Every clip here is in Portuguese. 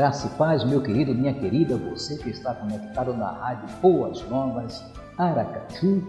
Graça e paz, meu querido, minha querida, você que está conectado na Rádio Boas Novas, Aracaju.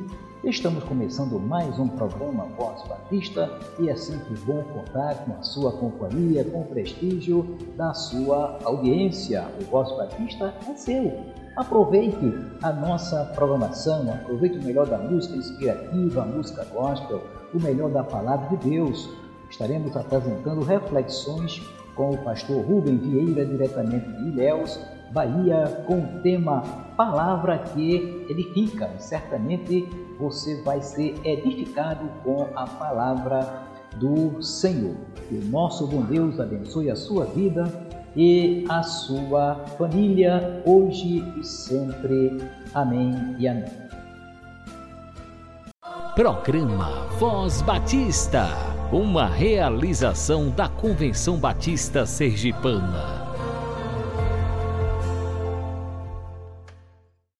Estamos começando mais um programa Voz Batista e é sempre bom contar com a sua companhia, com o prestígio da sua audiência. O Voz Batista é seu. Aproveite a nossa programação, aproveite o melhor da música inspirativa, a música gospel, o melhor da palavra de Deus. Estaremos apresentando reflexões com o pastor Rubem Vieira, diretamente de Ilhéus, Bahia, com o tema Palavra que Edifica. Certamente você vai ser edificado com a palavra do Senhor. Que o nosso bom Deus abençoe a sua vida e a sua família, hoje e sempre. Amém e amém. Programa Voz Batista uma realização da Convenção Batista Sergipana.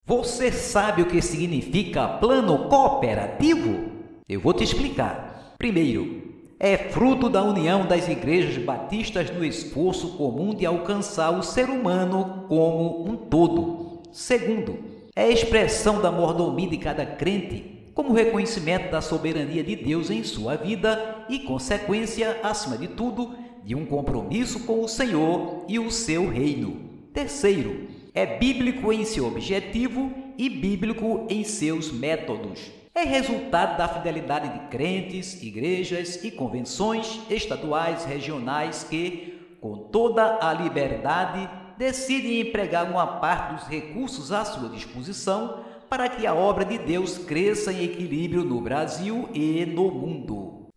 Você sabe o que significa plano cooperativo? Eu vou te explicar. Primeiro, é fruto da união das igrejas batistas no esforço comum de alcançar o ser humano como um todo. Segundo, é expressão da mordomia de cada crente como reconhecimento da soberania de Deus em sua vida e consequência, acima de tudo, de um compromisso com o Senhor e o seu reino. Terceiro, é bíblico em seu objetivo e bíblico em seus métodos. É resultado da fidelidade de crentes, igrejas e convenções estaduais, regionais que, com toda a liberdade, decidem empregar uma parte dos recursos à sua disposição para que a obra de Deus cresça em equilíbrio no Brasil e no mundo.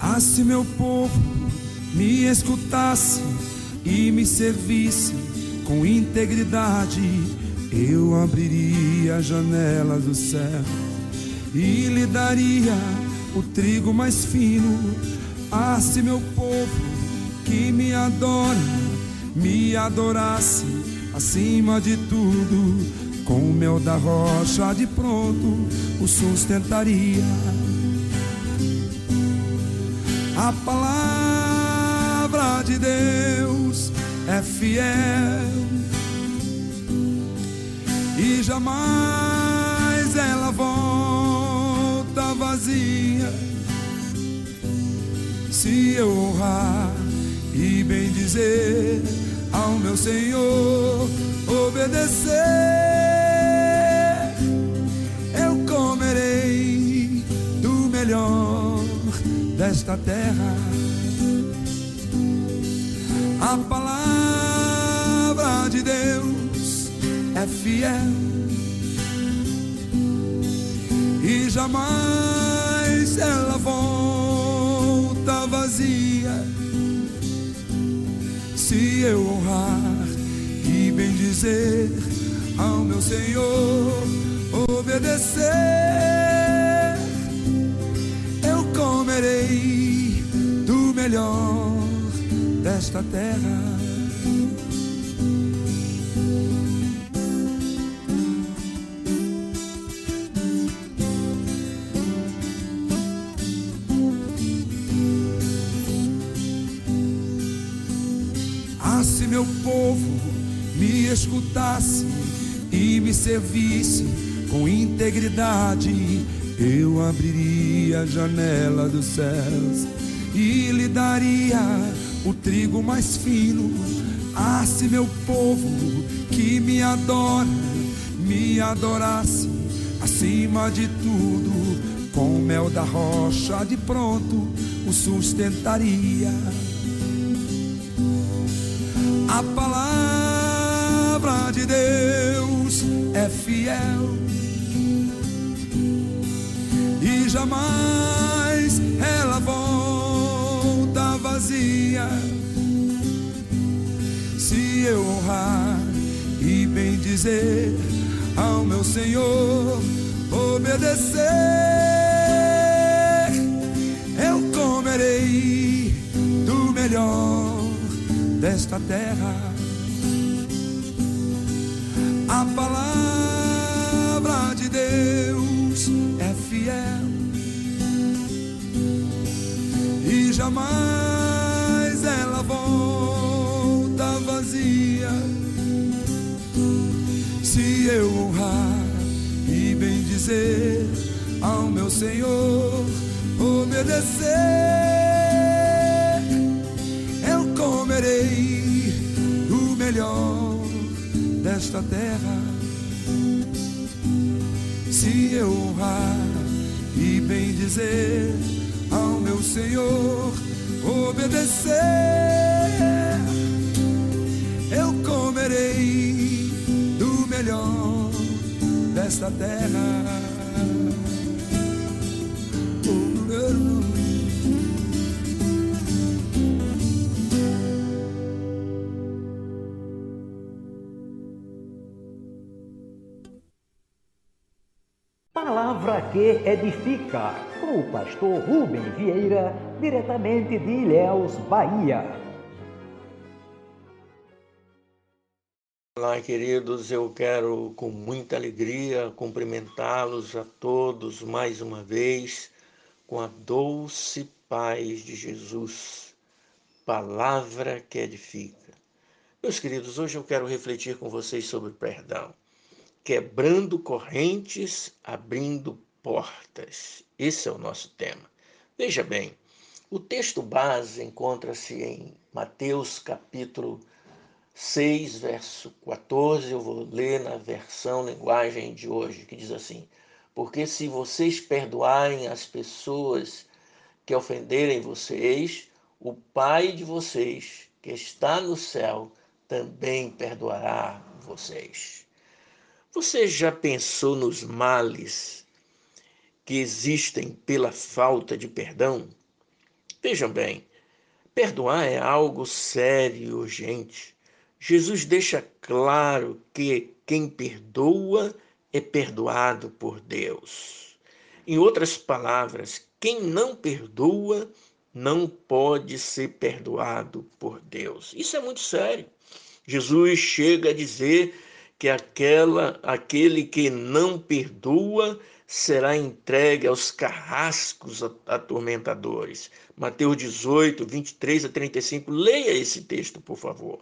Ah, se meu povo me escutasse e me servisse com integridade, eu abriria a janela do céu e lhe daria o trigo mais fino. Ah, se meu povo que me adora me adorasse acima de tudo, com o mel da rocha de pronto o sustentaria. A palavra de Deus é fiel e jamais ela volta vazia. Se eu honrar e bem dizer ao meu Senhor, obedecer, eu comerei do melhor desta terra. A palavra de Deus é fiel e jamais ela volta vazia. Se eu honrar e bem dizer ao meu Senhor, obedecer, eu comerei do melhor desta terra. Meu povo me escutasse e me servisse com integridade, eu abriria a janela dos céus e lhe daria o trigo mais fino. Ah, se meu povo que me adora me adorasse acima de tudo, com mel da rocha de pronto o sustentaria. A palavra de Deus é fiel e jamais ela volta vazia. Se eu honrar e bem dizer ao meu Senhor, obedecer, eu comerei do melhor desta terra. A palavra de Deus é fiel e jamais ela volta vazia. Se eu honrar e bem dizer ao meu Senhor, obedecer, comerei o melhor desta terra. Se eu honrar e bem dizer ao meu Senhor, obedecer, eu comerei do melhor desta terra. Que edifica, com o pastor Rubem Vieira, diretamente de Ilhéus, Bahia. Olá, queridos, eu quero com muita alegria cumprimentá-los a todos mais uma vez com a doce paz de Jesus, palavra que edifica. Meus queridos, hoje eu quero refletir com vocês sobre perdão quebrando correntes, abrindo portas. Esse é o nosso tema. Veja bem, o texto base encontra-se em Mateus capítulo 6, verso 14. Eu vou ler na versão linguagem de hoje, que diz assim: Porque se vocês perdoarem as pessoas que ofenderem vocês, o Pai de vocês, que está no céu, também perdoará vocês. Você já pensou nos males que existem pela falta de perdão? Vejam bem, perdoar é algo sério e urgente. Jesus deixa claro que quem perdoa é perdoado por Deus. Em outras palavras, quem não perdoa não pode ser perdoado por Deus. Isso é muito sério. Jesus chega a dizer que aquela, aquele que não perdoa será entregue aos carrascos atormentadores. Mateus 18, 23 a 35. Leia esse texto, por favor.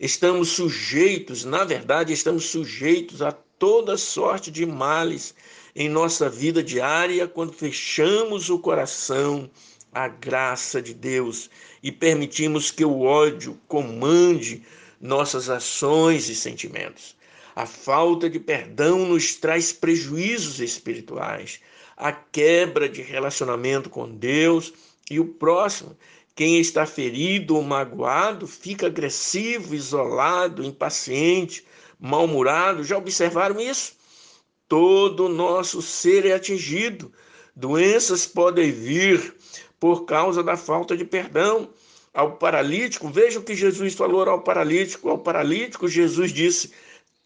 Estamos sujeitos, na verdade, estamos sujeitos a toda sorte de males em nossa vida diária quando fechamos o coração à graça de Deus e permitimos que o ódio comande nossas ações e sentimentos. A falta de perdão nos traz prejuízos espirituais, a quebra de relacionamento com Deus e o próximo. Quem está ferido ou magoado fica agressivo, isolado, impaciente, mal-humorado. Já observaram isso? Todo o nosso ser é atingido. Doenças podem vir por causa da falta de perdão. Ao paralítico, veja o que Jesus falou ao paralítico. Ao paralítico, Jesus disse: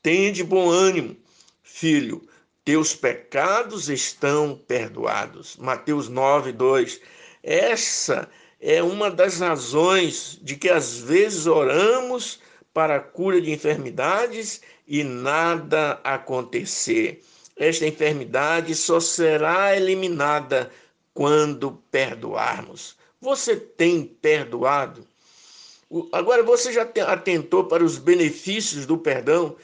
Tende bom ânimo, filho, teus pecados estão perdoados. Mateus 9, 2. Essa é uma das razões de que às vezes oramos para a cura de enfermidades e nada acontecer. Esta enfermidade só será eliminada quando perdoarmos. Você tem perdoado? Agora você já atentou para os benefícios do perdão?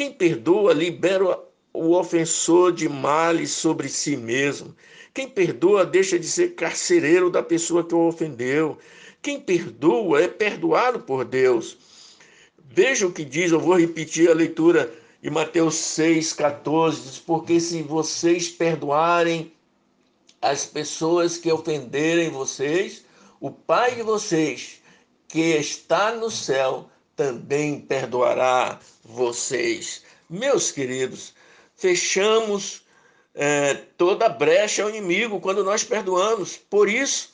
Quem perdoa libera o ofensor de males sobre si mesmo. Quem perdoa deixa de ser carcereiro da pessoa que o ofendeu. Quem perdoa é perdoado por Deus. Veja o que diz, eu vou repetir a leitura de Mateus 6,14. Diz, porque se vocês perdoarem as pessoas que ofenderem vocês, o Pai de vocês, que está no céu, também perdoará vocês. Meus queridos, fechamos é, toda brecha ao inimigo quando nós perdoamos. Por isso,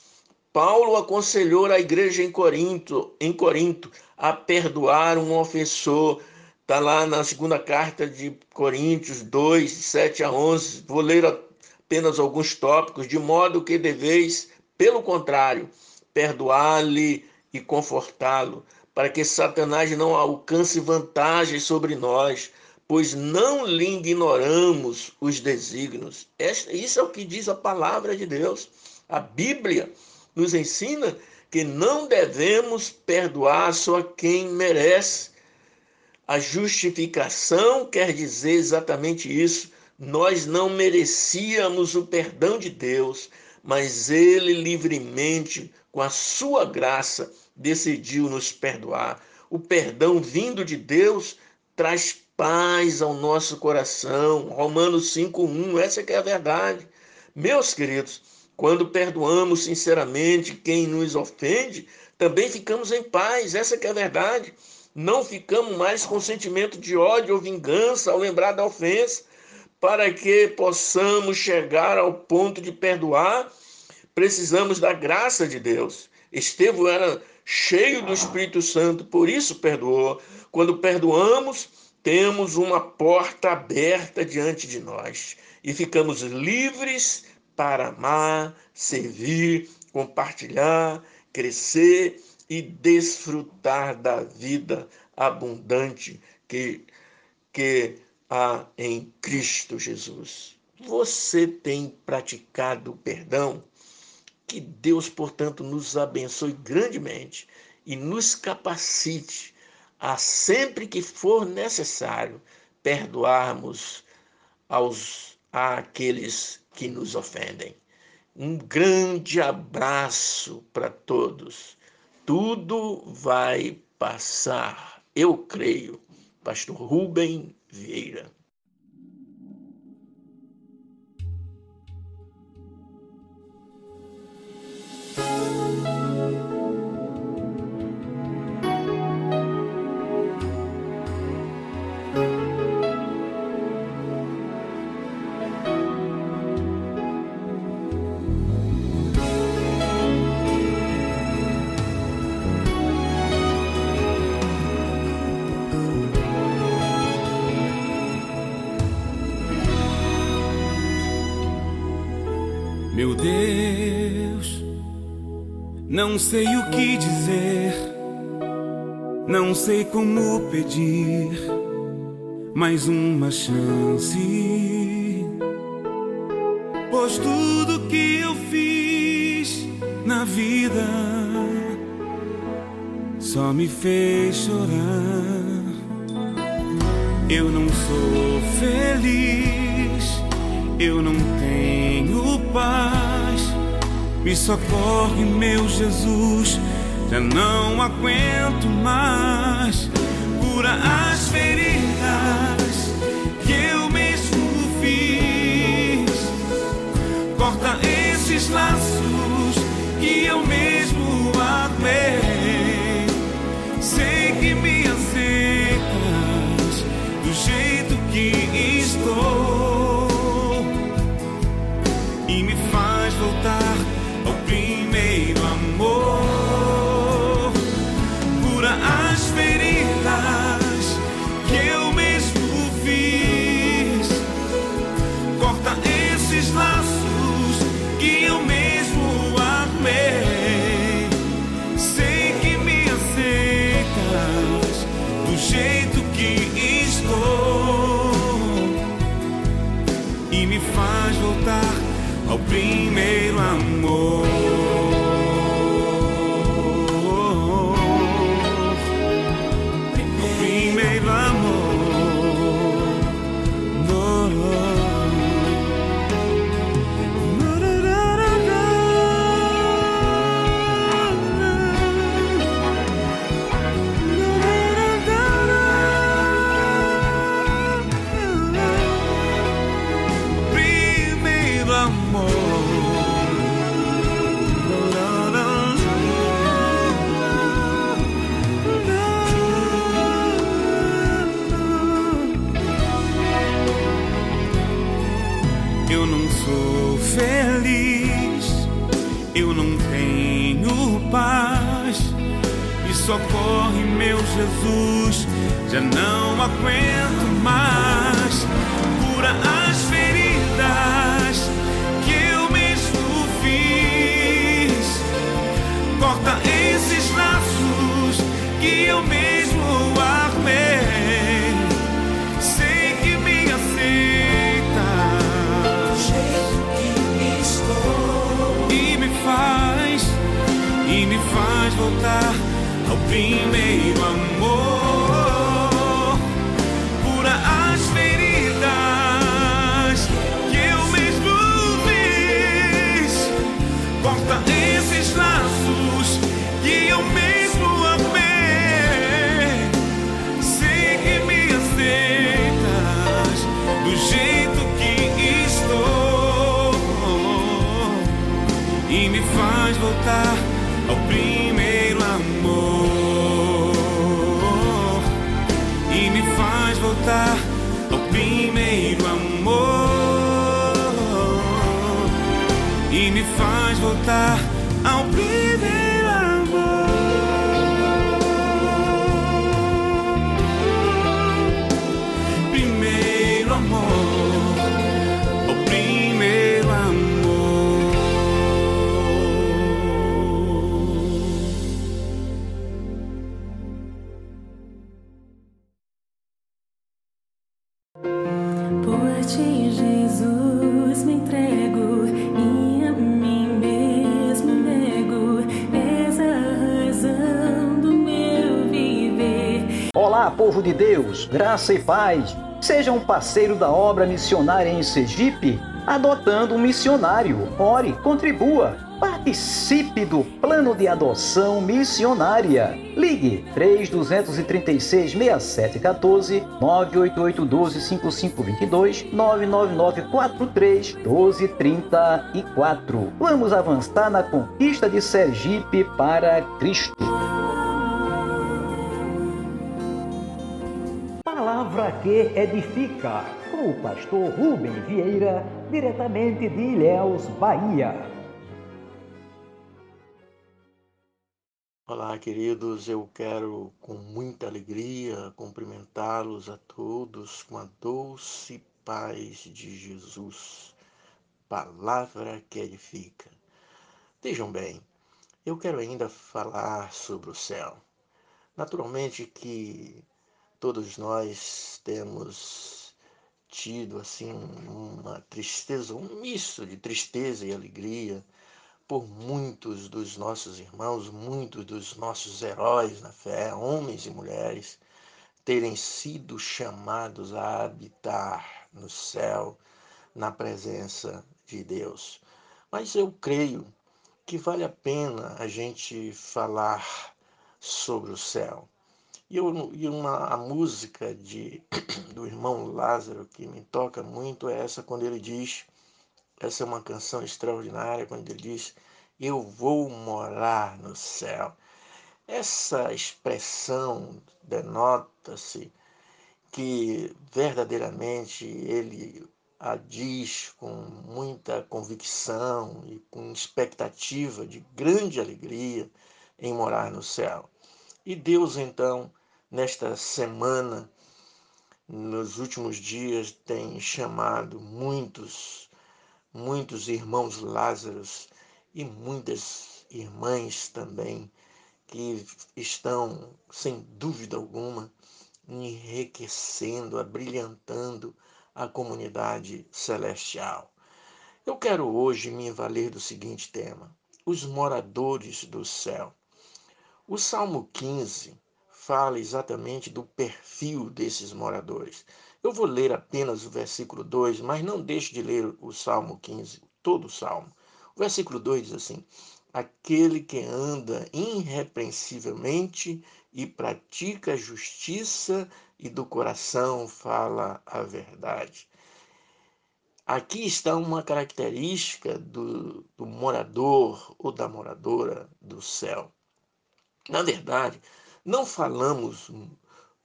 Paulo aconselhou a igreja em Corinto, em Corinto a perdoar um ofensor. Está lá na segunda carta de Coríntios 2, 7 a 11. Vou ler apenas alguns tópicos, de modo que deveis, pelo contrário, perdoar-lhe e confortá-lo, para que Satanás não alcance vantagem sobre nós, pois não lhe ignoramos os desígnios. Isso é o que diz a palavra de Deus. A Bíblia nos ensina que não devemos perdoar só quem merece. A justificação quer dizer exatamente isso. Nós não merecíamos o perdão de Deus, mas Ele livremente, com a sua graça, decidiu nos perdoar. O perdão vindo de Deus traz paz ao nosso coração. Romanos 5:1, essa que é a verdade. Meus queridos, quando perdoamos sinceramente quem nos ofende, também ficamos em paz, essa que é a verdade. Não ficamos mais com sentimento de ódio ou vingança ao lembrar da ofensa, para que possamos chegar ao ponto de perdoar, precisamos da graça de Deus. Estevão era cheio do Espírito Santo, por isso perdoou. Quando perdoamos, temos uma porta aberta diante de nós e ficamos livres para amar, servir, compartilhar, crescer e desfrutar da vida abundante que, que há em Cristo Jesus. Você tem praticado o perdão? Que Deus, portanto, nos abençoe grandemente e nos capacite a sempre que for necessário perdoarmos aos àqueles que nos ofendem. Um grande abraço para todos. Tudo vai passar, eu creio. Pastor Rubem Vieira. Não sei o que dizer, não sei como pedir mais uma chance. Pois tudo que eu fiz na vida só me fez chorar. Eu não sou feliz, eu não tenho paz. Me socorre, meu Jesus, já não aguento mais. Cura as feridas que eu mesmo fiz. Corta esses laços que eu mesmo armei. Faz voltar ao primeiro amor. Voltar ao primeiro amor. E me faz voltar ao primeiro amor. E me faz voltar ao primeiro amor. Primeiro amor, Deus, graça e paz. Seja um parceiro da obra missionária em Sergipe, adotando um missionário. Ore, contribua. Participe do plano de adoção missionária. Ligue 3236 6714 988 12 5522 999 43 12 34. Vamos avançar na conquista de Sergipe para Cristo. Que edifica, com o pastor Rubem Vieira, diretamente de Ilhéus, Bahia. Olá, queridos. Eu quero com muita alegria cumprimentá-los a todos com a doce paz de Jesus. Palavra que edifica. Vejam bem, eu quero ainda falar sobre o céu. Naturalmente que todos nós temos tido assim uma tristeza, um misto de tristeza e alegria por muitos dos nossos irmãos, muitos dos nossos heróis na fé, homens e mulheres, terem sido chamados a habitar no céu, na presença de Deus. Mas eu creio que vale a pena a gente falar sobre o céu. E, eu, e uma, a música de, do irmão Lázaro que me toca muito é essa quando ele diz essa é uma canção extraordinária quando ele diz: Eu vou morar no céu. Essa expressão denota-se que verdadeiramente ele a diz com muita convicção e com expectativa de grande alegria em morar no céu. E Deus, então, nesta semana, nos últimos dias, tem chamado muitos muitos irmãos Lázaros e muitas irmãs também que estão, sem dúvida alguma, enriquecendo, abrilhantando a comunidade celestial. Eu quero hoje me valer do seguinte tema: os moradores do céu. O Salmo 15 fala exatamente do perfil desses moradores. Eu vou ler apenas o versículo 2, mas não deixe de ler o Salmo 15, todo o Salmo. O versículo 2 diz assim: Aquele que anda irrepreensivelmente e pratica a justiça e do coração fala a verdade. Aqui está uma característica do, do morador ou da moradora do céu. Na verdade, não falamos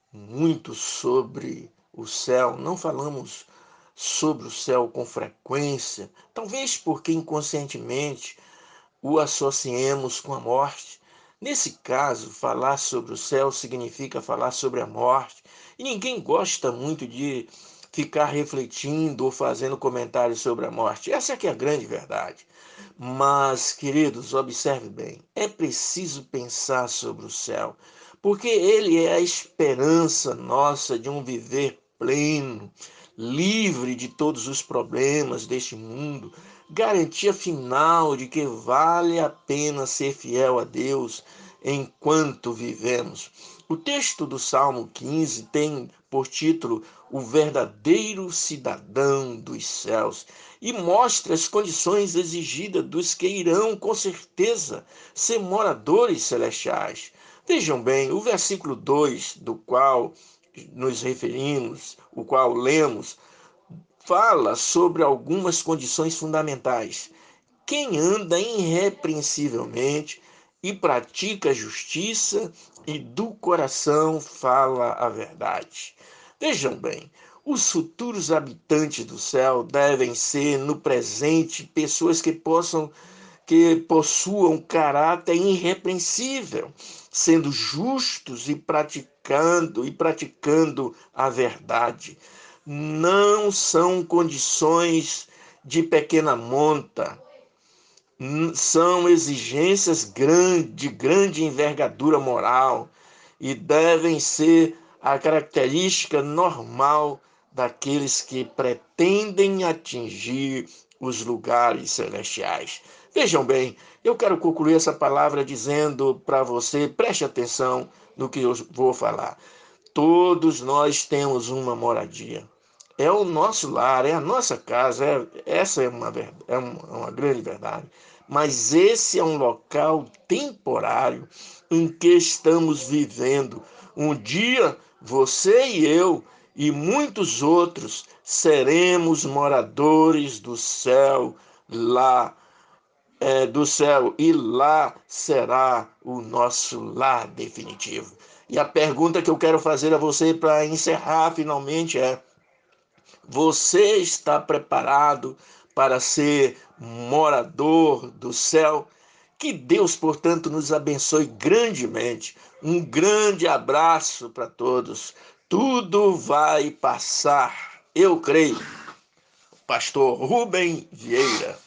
muito sobre o céu, não falamos sobre o céu com frequência, talvez porque inconscientemente o associemos com a morte. Nesse caso, falar sobre o céu significa falar sobre a morte, e ninguém gosta muito de ficar refletindo ou fazendo comentários sobre a morte. Essa é que é a grande verdade. Mas, queridos, observe bem, é preciso pensar sobre o céu, porque ele é a esperança nossa de um viver pleno, livre de todos os problemas deste mundo, garantia final de que vale a pena ser fiel a Deus enquanto vivemos. O texto do Salmo 15 tem por título O verdadeiro cidadão dos céus e mostra as condições exigidas dos que irão, com certeza, ser moradores celestiais. Vejam bem, o versículo 2, do qual nos referimos, o qual lemos, fala sobre algumas condições fundamentais. Quem anda irrepreensivelmente e pratica a justiça e do coração fala a verdade. Vejam bem, os futuros habitantes do céu devem ser no presente pessoas que possam que possuam caráter irrepreensível, sendo justos e praticando e praticando a verdade. Não são condições de pequena monta, são exigências grande, de grande envergadura moral e devem ser a característica normal daqueles que pretendem atingir os lugares celestiais. Vejam bem, eu quero concluir essa palavra dizendo para você, preste atenção no que eu vou falar. Todos nós temos uma moradia. É o nosso lar, é a nossa casa, é, essa é uma, é uma grande verdade. Mas esse é um local temporário em que estamos vivendo. Um dia, você e eu e muitos outros seremos moradores do céu lá é, do céu e lá será o nosso lar definitivo. E a pergunta que eu quero fazer a você para encerrar finalmente é: você está preparado para ser morador do céu? Que Deus, portanto, nos abençoe grandemente. Um grande abraço para todos. Tudo vai passar, eu creio. Pastor Rubem Vieira.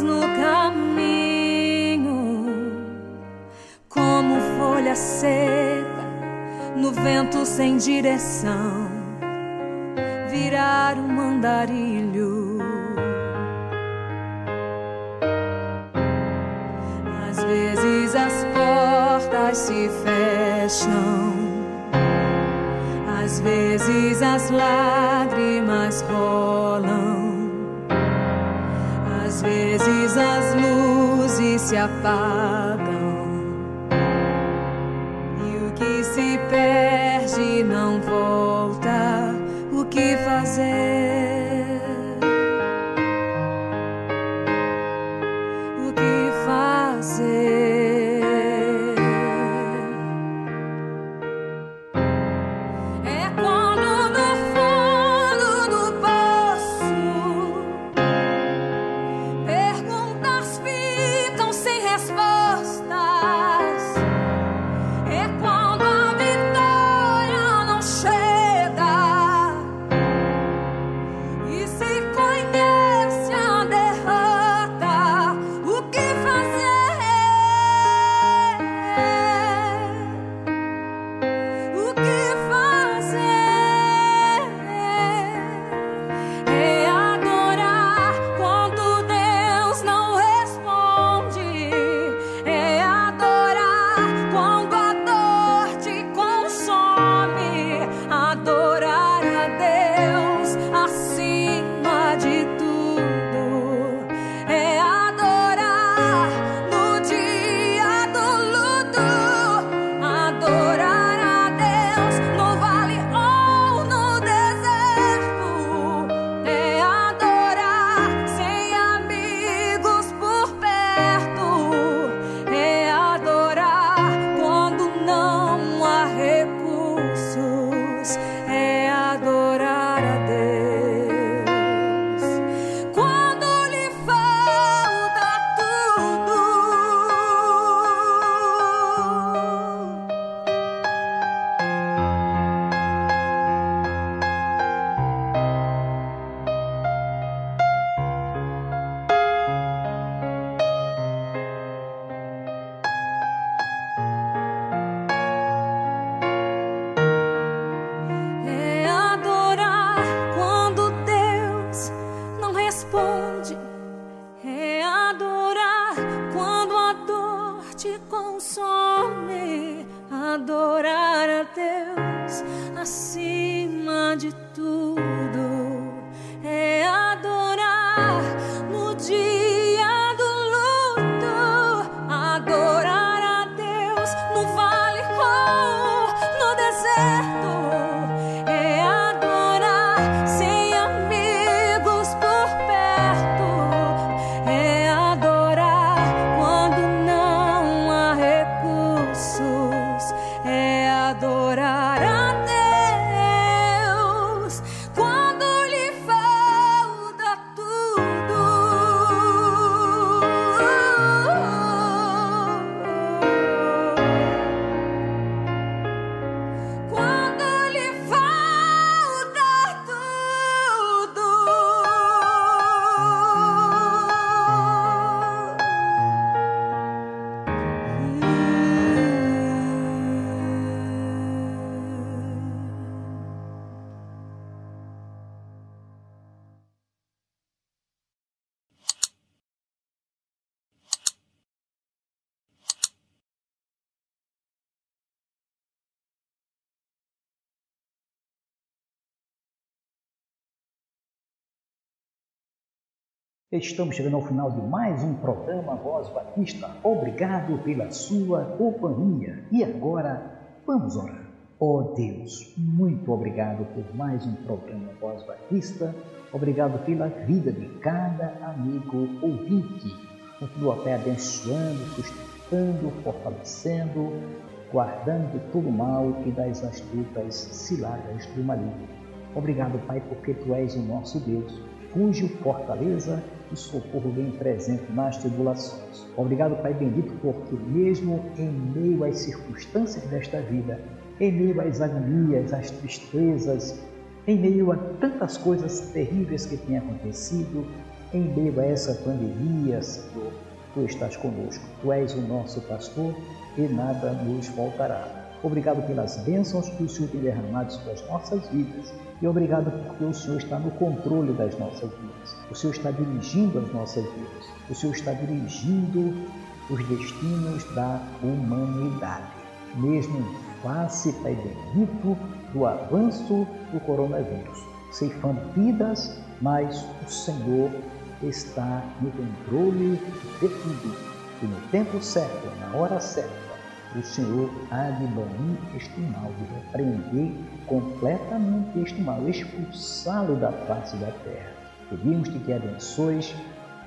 No caminho, como folha seca no vento sem direção. Vir olhar um mandarilho. Às vezes as portas se fecham, às vezes as lágrimas rolam, às vezes as luzes se apagam. E o que se perde não volta. O que fazer? Estamos chegando ao final de mais um programa Voz Batista. Obrigado pela sua companhia. E agora, vamos orar. Oh Deus, muito obrigado por mais um programa Voz Batista. Obrigado pela vida de cada amigo ouvinte. Continua, Pai, abençoando, sustentando, fortalecendo, guardando de todo mal e das astutas ciladas do maligno. Obrigado, Pai, porque Tu és o nosso Deus, cujo fortaleza e socorro bem presente nas tribulações. Obrigado, Pai bendito, porque mesmo em meio às circunstâncias desta vida, em meio às agonias, às tristezas, em meio a tantas coisas terríveis que têm acontecido, em meio a essa pandemia, Senhor, Tu estás conosco. Tu és o nosso pastor e nada nos faltará. Obrigado pelas bênçãos que o Senhor tem derramado sobre as nossas vidas. E obrigado porque o Senhor está no controle das nossas vidas. O Senhor está dirigindo as nossas vidas. O Senhor está dirigindo os destinos da humanidade. Mesmo em face, Pai bendito, do avanço do coronavírus, ceifando vidas, mas o Senhor está no controle de tudo. E no tempo certo, na hora certa, o Senhor há de banir este mal, de repreender completamente este mal, expulsá-lo da face da terra. Pedimos-te que abençoes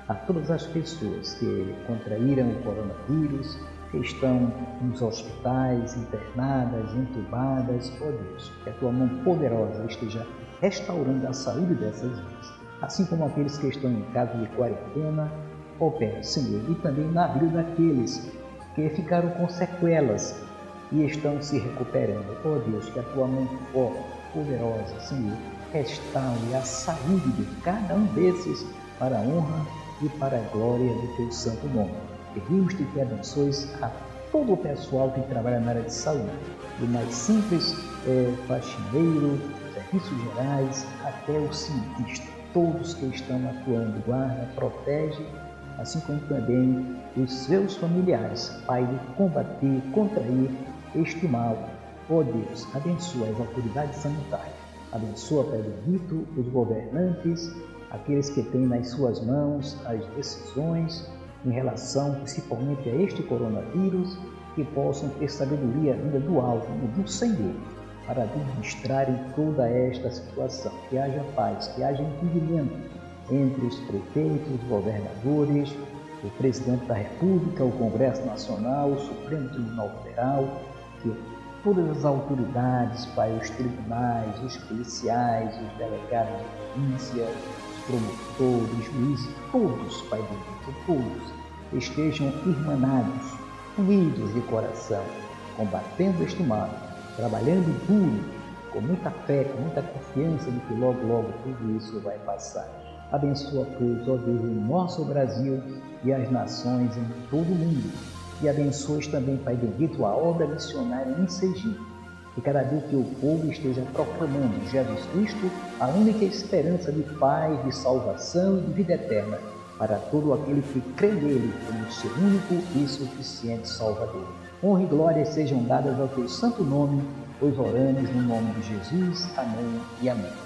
a todas as pessoas que contraíram o coronavírus, que estão nos hospitais, internadas, entubadas, ó oh Deus, que a tua mão poderosa esteja restaurando a saúde dessas vidas, assim como aqueles que estão em casa de quarentena, opera, Senhor, e também na vida daqueles que ficaram com sequelas e estão se recuperando. Oh Deus, que a tua mão forte, poderosa, Senhor, restaure a saúde de cada um desses para a honra e para a glória do teu santo nome. Pedimos-te que a todo o pessoal que trabalha na área de saúde, do mais simples é, faxineiro, serviços gerais, até o cientista. Todos que estão atuando, guarda, protege assim como também os seus familiares, Pai, combater, contrair este mal. Ó oh Deus, abençoa as autoridades sanitárias, abençoa, Pai bendito, os governantes, aqueles que têm nas suas mãos as decisões em relação principalmente a este coronavírus, que possam ter sabedoria vinda do alto, do Senhor, para administrarem toda esta situação. Que haja paz, que haja entendimento entre os prefeitos, governadores, o presidente da República, o Congresso Nacional, o Supremo Tribunal Federal, que todas as autoridades, Pai, os tribunais, os policiais, os delegados de polícia, os promotores, juízes, todos, Pai bendito, todos, estejam irmanados, unidos de coração, combatendo este mal, trabalhando duro, com muita fé, com muita confiança de que logo, logo tudo isso vai passar. Abençoa, pois, ó Deus, o nosso Brasil e as nações em todo o mundo. E abençoe também, Pai bendito, a obra missionária em Sergipe. E cada dia que o povo esteja proclamando Jesus Cristo, a única esperança de paz, de salvação e de vida eterna para todo aquele que crê nele como seu único e suficiente Salvador. Honra e glória sejam dadas ao teu santo nome, pois oramos no nome de Jesus. Amém e amém.